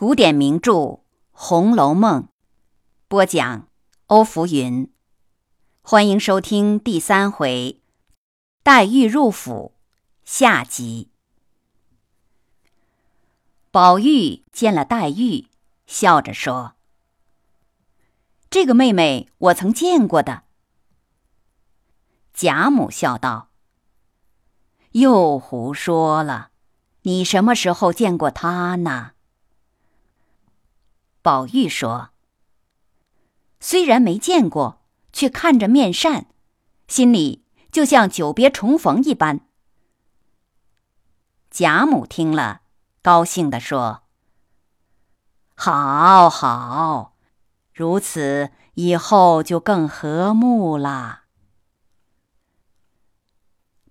古典名著《红楼梦》，播讲欧福云。欢迎收听第三回黛玉入府下集。宝玉见了黛玉，笑着说：“这个妹妹我曾见过的。”贾母笑道：“又胡说了，你什么时候见过她呢？”宝玉说：“虽然没见过，却看着面善，心里就像久别重逢一般。”贾母听了，高兴地说：“好好，如此以后就更和睦了。”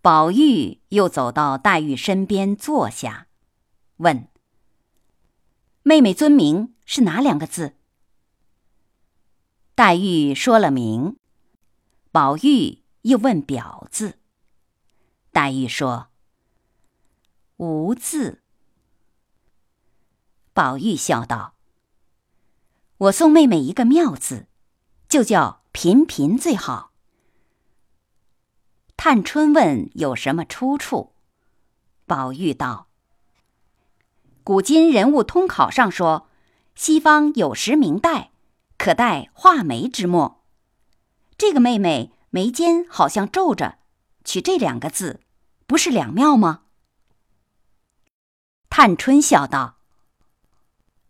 宝玉又走到黛玉身边坐下，问：“妹妹尊名？”是哪两个字？黛玉说了名，宝玉又问表字。黛玉说：“无字。”宝玉笑道：“我送妹妹一个妙字，就叫频频最好。”探春问有什么出处，宝玉道：“古今人物通考上说。”西方有时明代，可代画眉之墨。这个妹妹眉间好像皱着，取这两个字，不是两妙吗？探春笑道：“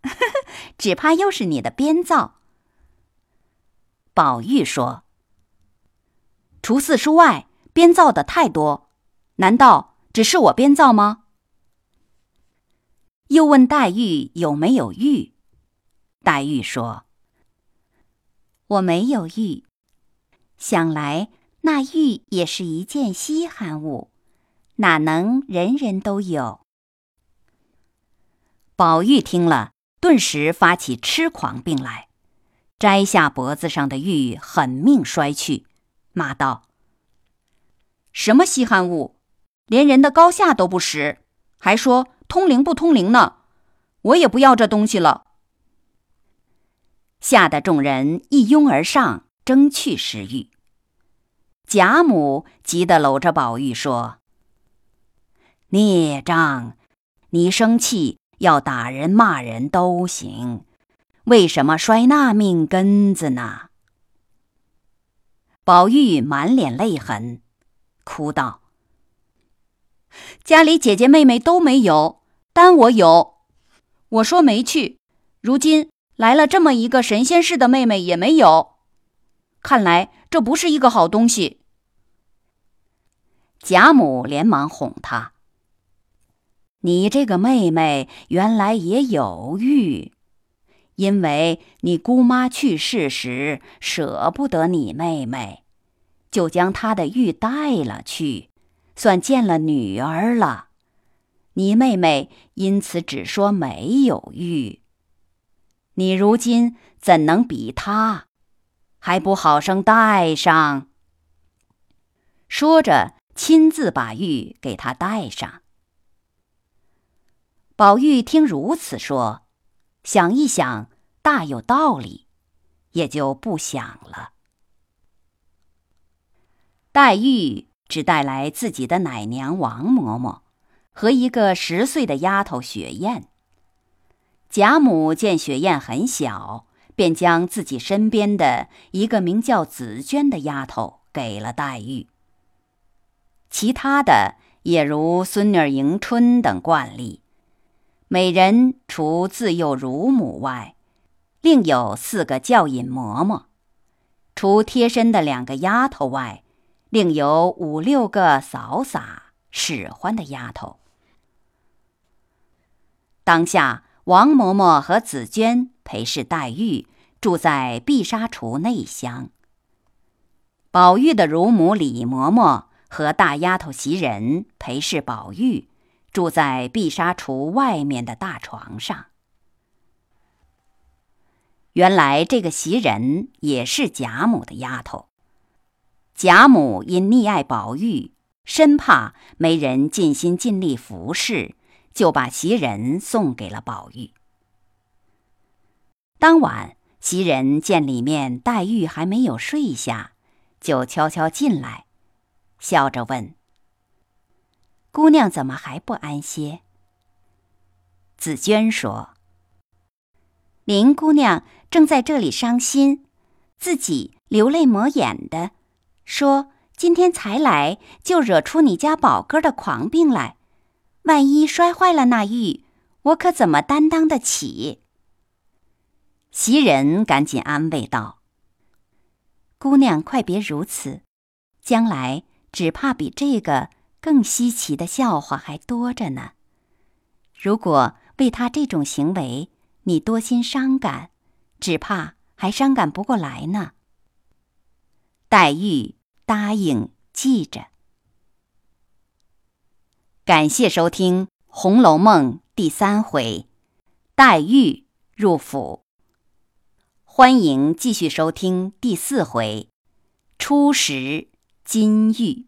只怕又是你的编造。”宝玉说：“除四书外，编造的太多，难道只是我编造吗？”又问黛玉有没有玉。黛玉说：“我没有玉，想来那玉也是一件稀罕物，哪能人人都有？”宝玉听了，顿时发起痴狂病来，摘下脖子上的玉，狠命摔去，骂道：“什么稀罕物，连人的高下都不识，还说通灵不通灵呢？我也不要这东西了。”吓得众人一拥而上，争去石玉。贾母急得搂着宝玉说：“孽障，你生气要打人骂人都行，为什么摔那命根子呢？”宝玉满脸泪痕，哭道：“家里姐姐妹妹都没有，单我有。我说没去，如今。”来了这么一个神仙似的妹妹也没有，看来这不是一个好东西。贾母连忙哄她：“你这个妹妹原来也有玉，因为你姑妈去世时舍不得你妹妹，就将她的玉带了去，算见了女儿了。你妹妹因此只说没有玉。”你如今怎能比她？还不好生戴上？说着，亲自把玉给她戴上。宝玉听如此说，想一想，大有道理，也就不想了。黛玉只带来自己的奶娘王嬷嬷和一个十岁的丫头雪雁。贾母见雪雁很小，便将自己身边的一个名叫紫鹃的丫头给了黛玉。其他的也如孙女迎春等惯例，每人除自幼乳母外，另有四个教引嬷嬷；除贴身的两个丫头外，另有五六个扫洒使唤的丫头。当下。王嬷嬷和紫鹃陪侍黛玉住在碧纱橱内厢。宝玉的乳母李嬷嬷和大丫头袭人陪侍宝玉住在碧纱橱外面的大床上。原来这个袭人也是贾母的丫头。贾母因溺爱宝玉，生怕没人尽心尽力服侍。就把袭人送给了宝玉。当晚，袭人见里面黛玉还没有睡下，就悄悄进来，笑着问：“姑娘怎么还不安歇？”紫娟说：“林姑娘正在这里伤心，自己流泪抹眼的，说今天才来就惹出你家宝哥的狂病来，万一摔坏了那玉，我可怎么担当得起？”袭人赶紧安慰道：“姑娘快别如此，将来只怕比这个更稀奇的笑话还多着呢。如果……”为他这种行为，你多心伤感，只怕还伤感不过来呢。黛玉答应记着。感谢收听红楼梦第三回黛玉入府。欢迎继续收听第四回初识金玉。